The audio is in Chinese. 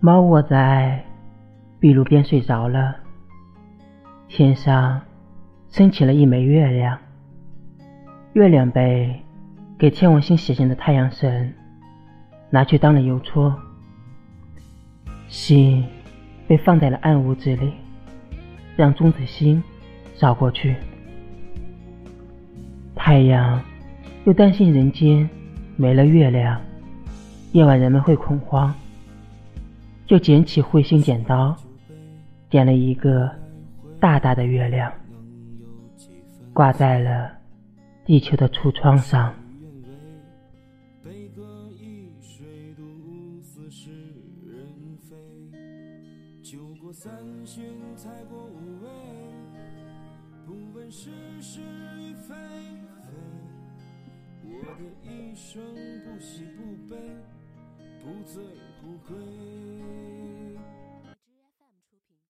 猫卧在壁炉边睡着了，天上升起了一枚月亮。月亮被给天王星写信的太阳神拿去当了邮戳，信被放在了暗屋子里，让中子星捎过去。太阳又担心人间没了月亮，夜晚人们会恐慌，就捡起彗星剪刀，点了一个大大的月亮，挂在了地球的橱窗上。我的一生不喜不悲，不醉不归。